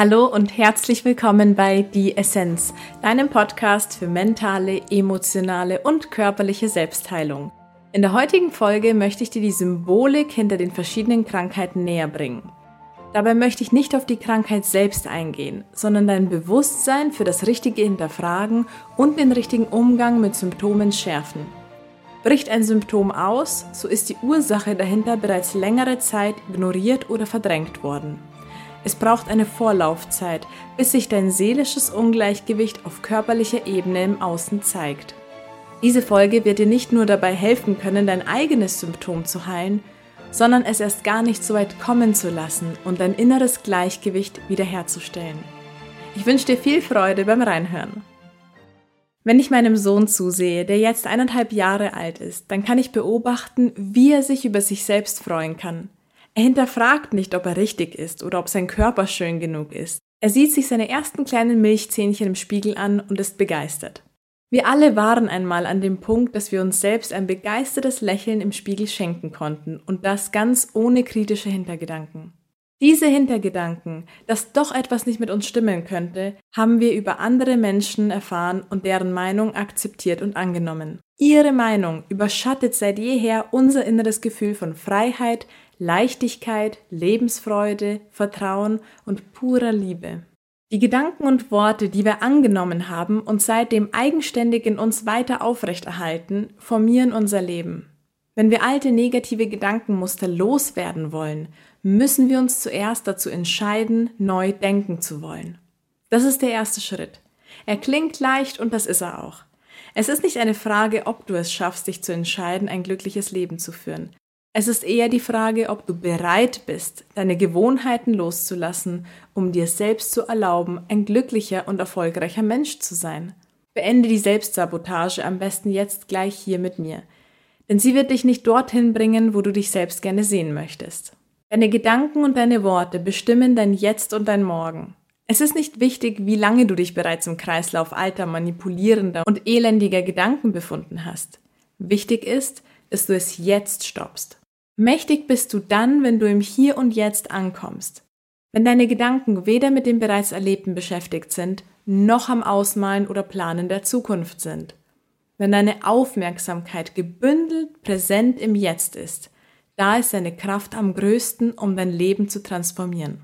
Hallo und herzlich willkommen bei Die Essenz, deinem Podcast für mentale, emotionale und körperliche Selbstheilung. In der heutigen Folge möchte ich dir die Symbolik hinter den verschiedenen Krankheiten näher bringen. Dabei möchte ich nicht auf die Krankheit selbst eingehen, sondern dein Bewusstsein für das richtige Hinterfragen und den richtigen Umgang mit Symptomen schärfen. Bricht ein Symptom aus, so ist die Ursache dahinter bereits längere Zeit ignoriert oder verdrängt worden. Es braucht eine Vorlaufzeit, bis sich dein seelisches Ungleichgewicht auf körperlicher Ebene im Außen zeigt. Diese Folge wird dir nicht nur dabei helfen können, dein eigenes Symptom zu heilen, sondern es erst gar nicht so weit kommen zu lassen und dein inneres Gleichgewicht wiederherzustellen. Ich wünsche dir viel Freude beim Reinhören. Wenn ich meinem Sohn zusehe, der jetzt eineinhalb Jahre alt ist, dann kann ich beobachten, wie er sich über sich selbst freuen kann. Er hinterfragt nicht, ob er richtig ist oder ob sein Körper schön genug ist. Er sieht sich seine ersten kleinen Milchzähnchen im Spiegel an und ist begeistert. Wir alle waren einmal an dem Punkt, dass wir uns selbst ein begeistertes Lächeln im Spiegel schenken konnten und das ganz ohne kritische Hintergedanken. Diese Hintergedanken, dass doch etwas nicht mit uns stimmen könnte, haben wir über andere Menschen erfahren und deren Meinung akzeptiert und angenommen. Ihre Meinung überschattet seit jeher unser inneres Gefühl von Freiheit, Leichtigkeit, Lebensfreude, Vertrauen und purer Liebe. Die Gedanken und Worte, die wir angenommen haben und seitdem eigenständig in uns weiter aufrechterhalten, formieren unser Leben. Wenn wir alte negative Gedankenmuster loswerden wollen, müssen wir uns zuerst dazu entscheiden, neu denken zu wollen. Das ist der erste Schritt. Er klingt leicht und das ist er auch. Es ist nicht eine Frage, ob du es schaffst, dich zu entscheiden, ein glückliches Leben zu führen. Es ist eher die Frage, ob du bereit bist, deine Gewohnheiten loszulassen, um dir selbst zu erlauben, ein glücklicher und erfolgreicher Mensch zu sein. Beende die Selbstsabotage am besten jetzt gleich hier mit mir, denn sie wird dich nicht dorthin bringen, wo du dich selbst gerne sehen möchtest. Deine Gedanken und deine Worte bestimmen dein Jetzt und dein Morgen. Es ist nicht wichtig, wie lange du dich bereits im Kreislauf alter, manipulierender und elendiger Gedanken befunden hast. Wichtig ist, dass du es jetzt stoppst. Mächtig bist du dann, wenn du im Hier und Jetzt ankommst. Wenn deine Gedanken weder mit dem bereits Erlebten beschäftigt sind, noch am Ausmalen oder Planen der Zukunft sind. Wenn deine Aufmerksamkeit gebündelt präsent im Jetzt ist, da ist deine Kraft am größten, um dein Leben zu transformieren.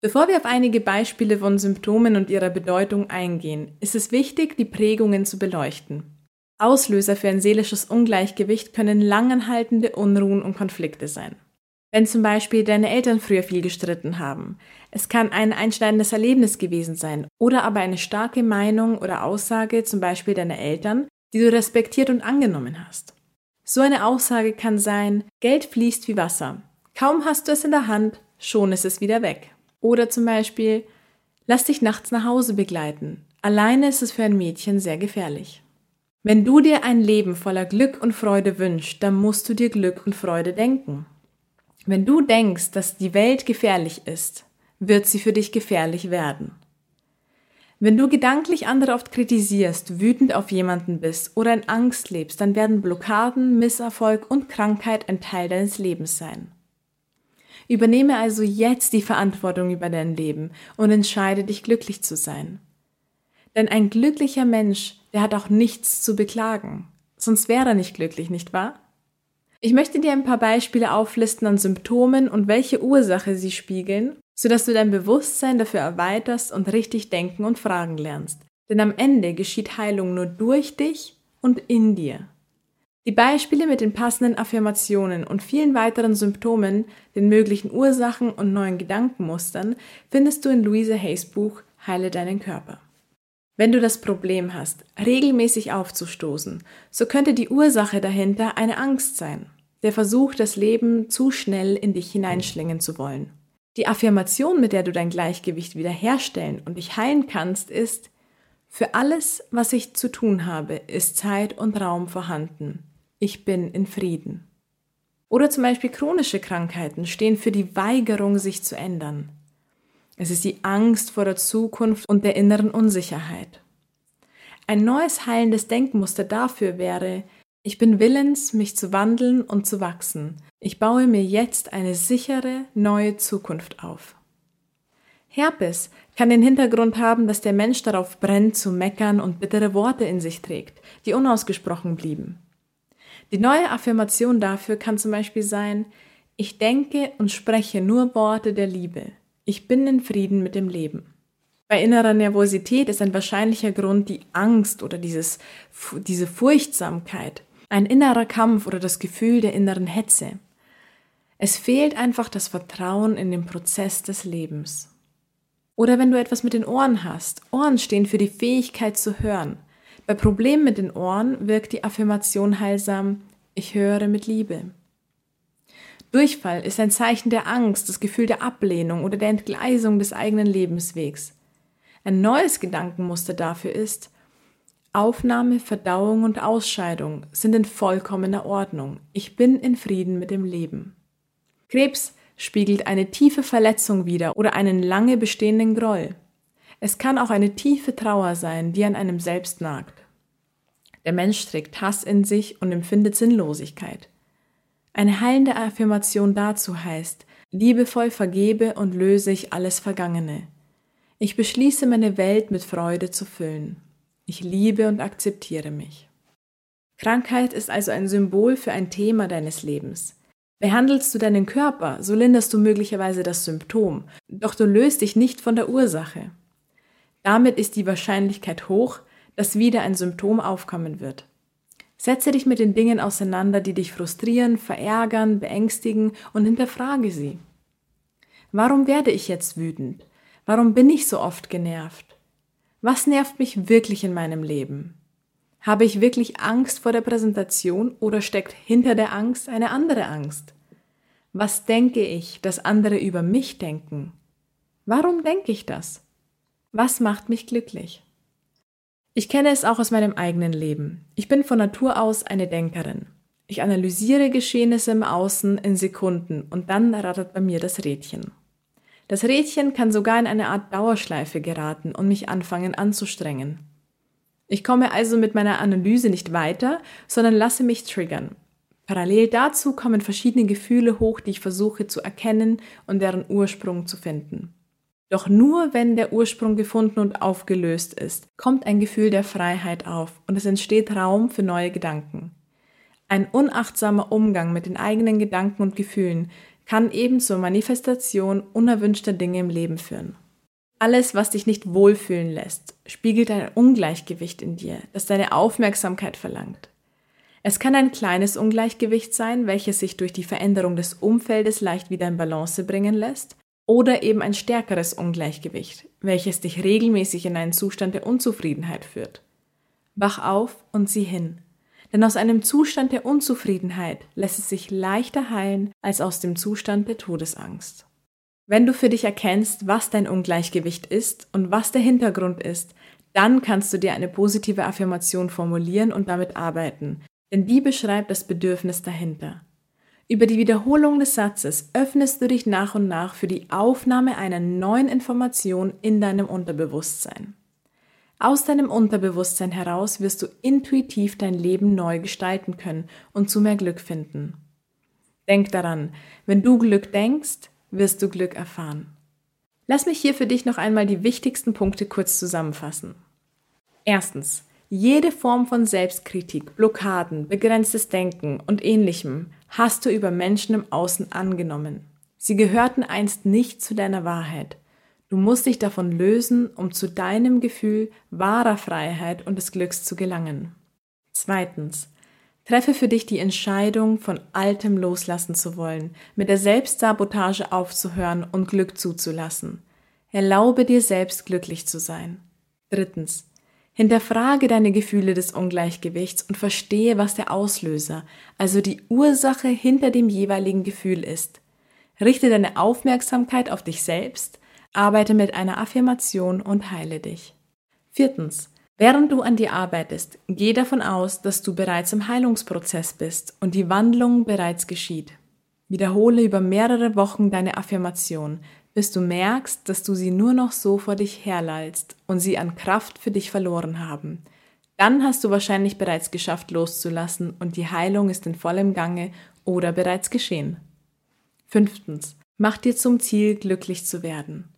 Bevor wir auf einige Beispiele von Symptomen und ihrer Bedeutung eingehen, ist es wichtig, die Prägungen zu beleuchten. Auslöser für ein seelisches Ungleichgewicht können langanhaltende Unruhen und Konflikte sein. Wenn zum Beispiel deine Eltern früher viel gestritten haben, es kann ein einschneidendes Erlebnis gewesen sein oder aber eine starke Meinung oder Aussage zum Beispiel deiner Eltern, die du respektiert und angenommen hast. So eine Aussage kann sein, Geld fließt wie Wasser. Kaum hast du es in der Hand, schon ist es wieder weg. Oder zum Beispiel, lass dich nachts nach Hause begleiten. Alleine ist es für ein Mädchen sehr gefährlich. Wenn du dir ein Leben voller Glück und Freude wünschst, dann musst du dir Glück und Freude denken. Wenn du denkst, dass die Welt gefährlich ist, wird sie für dich gefährlich werden. Wenn du gedanklich andere oft kritisierst, wütend auf jemanden bist oder in Angst lebst, dann werden Blockaden, Misserfolg und Krankheit ein Teil deines Lebens sein. Übernehme also jetzt die Verantwortung über dein Leben und entscheide dich glücklich zu sein. Denn ein glücklicher Mensch, der hat auch nichts zu beklagen. Sonst wäre er nicht glücklich, nicht wahr? Ich möchte dir ein paar Beispiele auflisten an Symptomen und welche Ursache sie spiegeln, sodass du dein Bewusstsein dafür erweiterst und richtig denken und fragen lernst. Denn am Ende geschieht Heilung nur durch dich und in dir. Die Beispiele mit den passenden Affirmationen und vielen weiteren Symptomen, den möglichen Ursachen und neuen Gedankenmustern findest du in Louise Hayes Buch Heile deinen Körper. Wenn du das Problem hast, regelmäßig aufzustoßen, so könnte die Ursache dahinter eine Angst sein, der Versuch, das Leben zu schnell in dich hineinschlingen zu wollen. Die Affirmation, mit der du dein Gleichgewicht wiederherstellen und dich heilen kannst, ist, für alles, was ich zu tun habe, ist Zeit und Raum vorhanden. Ich bin in Frieden. Oder zum Beispiel chronische Krankheiten stehen für die Weigerung, sich zu ändern. Es ist die Angst vor der Zukunft und der inneren Unsicherheit. Ein neues heilendes Denkmuster dafür wäre, ich bin willens, mich zu wandeln und zu wachsen. Ich baue mir jetzt eine sichere, neue Zukunft auf. Herpes kann den Hintergrund haben, dass der Mensch darauf brennt, zu meckern und bittere Worte in sich trägt, die unausgesprochen blieben. Die neue Affirmation dafür kann zum Beispiel sein, ich denke und spreche nur Worte der Liebe. Ich bin in Frieden mit dem Leben. Bei innerer Nervosität ist ein wahrscheinlicher Grund die Angst oder dieses, diese Furchtsamkeit, ein innerer Kampf oder das Gefühl der inneren Hetze. Es fehlt einfach das Vertrauen in den Prozess des Lebens. Oder wenn du etwas mit den Ohren hast. Ohren stehen für die Fähigkeit zu hören. Bei Problemen mit den Ohren wirkt die Affirmation heilsam, ich höre mit Liebe. Durchfall ist ein Zeichen der Angst, das Gefühl der Ablehnung oder der Entgleisung des eigenen Lebenswegs. Ein neues Gedankenmuster dafür ist, Aufnahme, Verdauung und Ausscheidung sind in vollkommener Ordnung. Ich bin in Frieden mit dem Leben. Krebs spiegelt eine tiefe Verletzung wider oder einen lange bestehenden Groll. Es kann auch eine tiefe Trauer sein, die an einem selbst nagt. Der Mensch trägt Hass in sich und empfindet Sinnlosigkeit. Eine heilende Affirmation dazu heißt, liebevoll vergebe und löse ich alles Vergangene. Ich beschließe meine Welt mit Freude zu füllen. Ich liebe und akzeptiere mich. Krankheit ist also ein Symbol für ein Thema deines Lebens. Behandelst du deinen Körper, so linderst du möglicherweise das Symptom, doch du löst dich nicht von der Ursache. Damit ist die Wahrscheinlichkeit hoch, dass wieder ein Symptom aufkommen wird. Setze dich mit den Dingen auseinander, die dich frustrieren, verärgern, beängstigen und hinterfrage sie. Warum werde ich jetzt wütend? Warum bin ich so oft genervt? Was nervt mich wirklich in meinem Leben? Habe ich wirklich Angst vor der Präsentation oder steckt hinter der Angst eine andere Angst? Was denke ich, dass andere über mich denken? Warum denke ich das? Was macht mich glücklich? Ich kenne es auch aus meinem eigenen Leben. Ich bin von Natur aus eine Denkerin. Ich analysiere Geschehnisse im Außen in Sekunden und dann rattert bei mir das Rädchen. Das Rädchen kann sogar in eine Art Dauerschleife geraten und mich anfangen anzustrengen. Ich komme also mit meiner Analyse nicht weiter, sondern lasse mich triggern. Parallel dazu kommen verschiedene Gefühle hoch, die ich versuche zu erkennen und deren Ursprung zu finden. Doch nur wenn der Ursprung gefunden und aufgelöst ist, kommt ein Gefühl der Freiheit auf und es entsteht Raum für neue Gedanken. Ein unachtsamer Umgang mit den eigenen Gedanken und Gefühlen kann eben zur Manifestation unerwünschter Dinge im Leben führen. Alles, was dich nicht wohlfühlen lässt, spiegelt ein Ungleichgewicht in dir, das deine Aufmerksamkeit verlangt. Es kann ein kleines Ungleichgewicht sein, welches sich durch die Veränderung des Umfeldes leicht wieder in Balance bringen lässt, oder eben ein stärkeres Ungleichgewicht, welches dich regelmäßig in einen Zustand der Unzufriedenheit führt. Wach auf und sieh hin. Denn aus einem Zustand der Unzufriedenheit lässt es sich leichter heilen als aus dem Zustand der Todesangst. Wenn du für dich erkennst, was dein Ungleichgewicht ist und was der Hintergrund ist, dann kannst du dir eine positive Affirmation formulieren und damit arbeiten, denn die beschreibt das Bedürfnis dahinter. Über die Wiederholung des Satzes öffnest du dich nach und nach für die Aufnahme einer neuen Information in deinem Unterbewusstsein. Aus deinem Unterbewusstsein heraus wirst du intuitiv dein Leben neu gestalten können und zu mehr Glück finden. Denk daran, wenn du Glück denkst, wirst du Glück erfahren. Lass mich hier für dich noch einmal die wichtigsten Punkte kurz zusammenfassen. Erstens. Jede Form von Selbstkritik, Blockaden, begrenztes Denken und ähnlichem hast du über Menschen im Außen angenommen. Sie gehörten einst nicht zu deiner Wahrheit. Du musst dich davon lösen, um zu deinem Gefühl wahrer Freiheit und des Glücks zu gelangen. Zweitens. Treffe für dich die Entscheidung, von Altem loslassen zu wollen, mit der Selbstsabotage aufzuhören und Glück zuzulassen. Erlaube dir selbst glücklich zu sein. Drittens. Hinterfrage deine Gefühle des Ungleichgewichts und verstehe, was der Auslöser, also die Ursache hinter dem jeweiligen Gefühl ist. Richte deine Aufmerksamkeit auf dich selbst, arbeite mit einer Affirmation und heile dich. Viertens. Während du an dir arbeitest, geh davon aus, dass du bereits im Heilungsprozess bist und die Wandlung bereits geschieht. Wiederhole über mehrere Wochen deine Affirmation, bis du merkst, dass du sie nur noch so vor dich herlallst und sie an Kraft für dich verloren haben. Dann hast du wahrscheinlich bereits geschafft loszulassen und die Heilung ist in vollem Gange oder bereits geschehen. Fünftens. Mach dir zum Ziel, glücklich zu werden.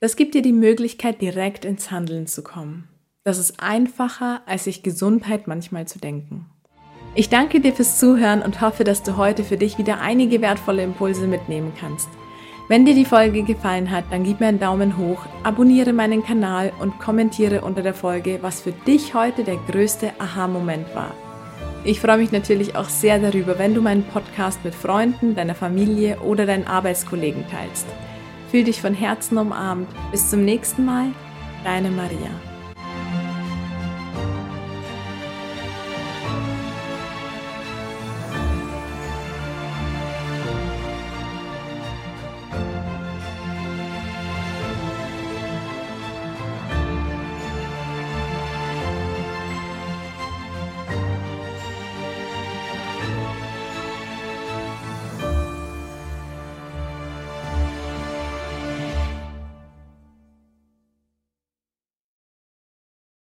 Das gibt dir die Möglichkeit, direkt ins Handeln zu kommen. Das ist einfacher, als sich Gesundheit manchmal zu denken. Ich danke dir fürs Zuhören und hoffe, dass du heute für dich wieder einige wertvolle Impulse mitnehmen kannst. Wenn dir die Folge gefallen hat, dann gib mir einen Daumen hoch, abonniere meinen Kanal und kommentiere unter der Folge, was für dich heute der größte Aha-Moment war. Ich freue mich natürlich auch sehr darüber, wenn du meinen Podcast mit Freunden, deiner Familie oder deinen Arbeitskollegen teilst. Fühl dich von Herzen umarmt. Bis zum nächsten Mal, deine Maria.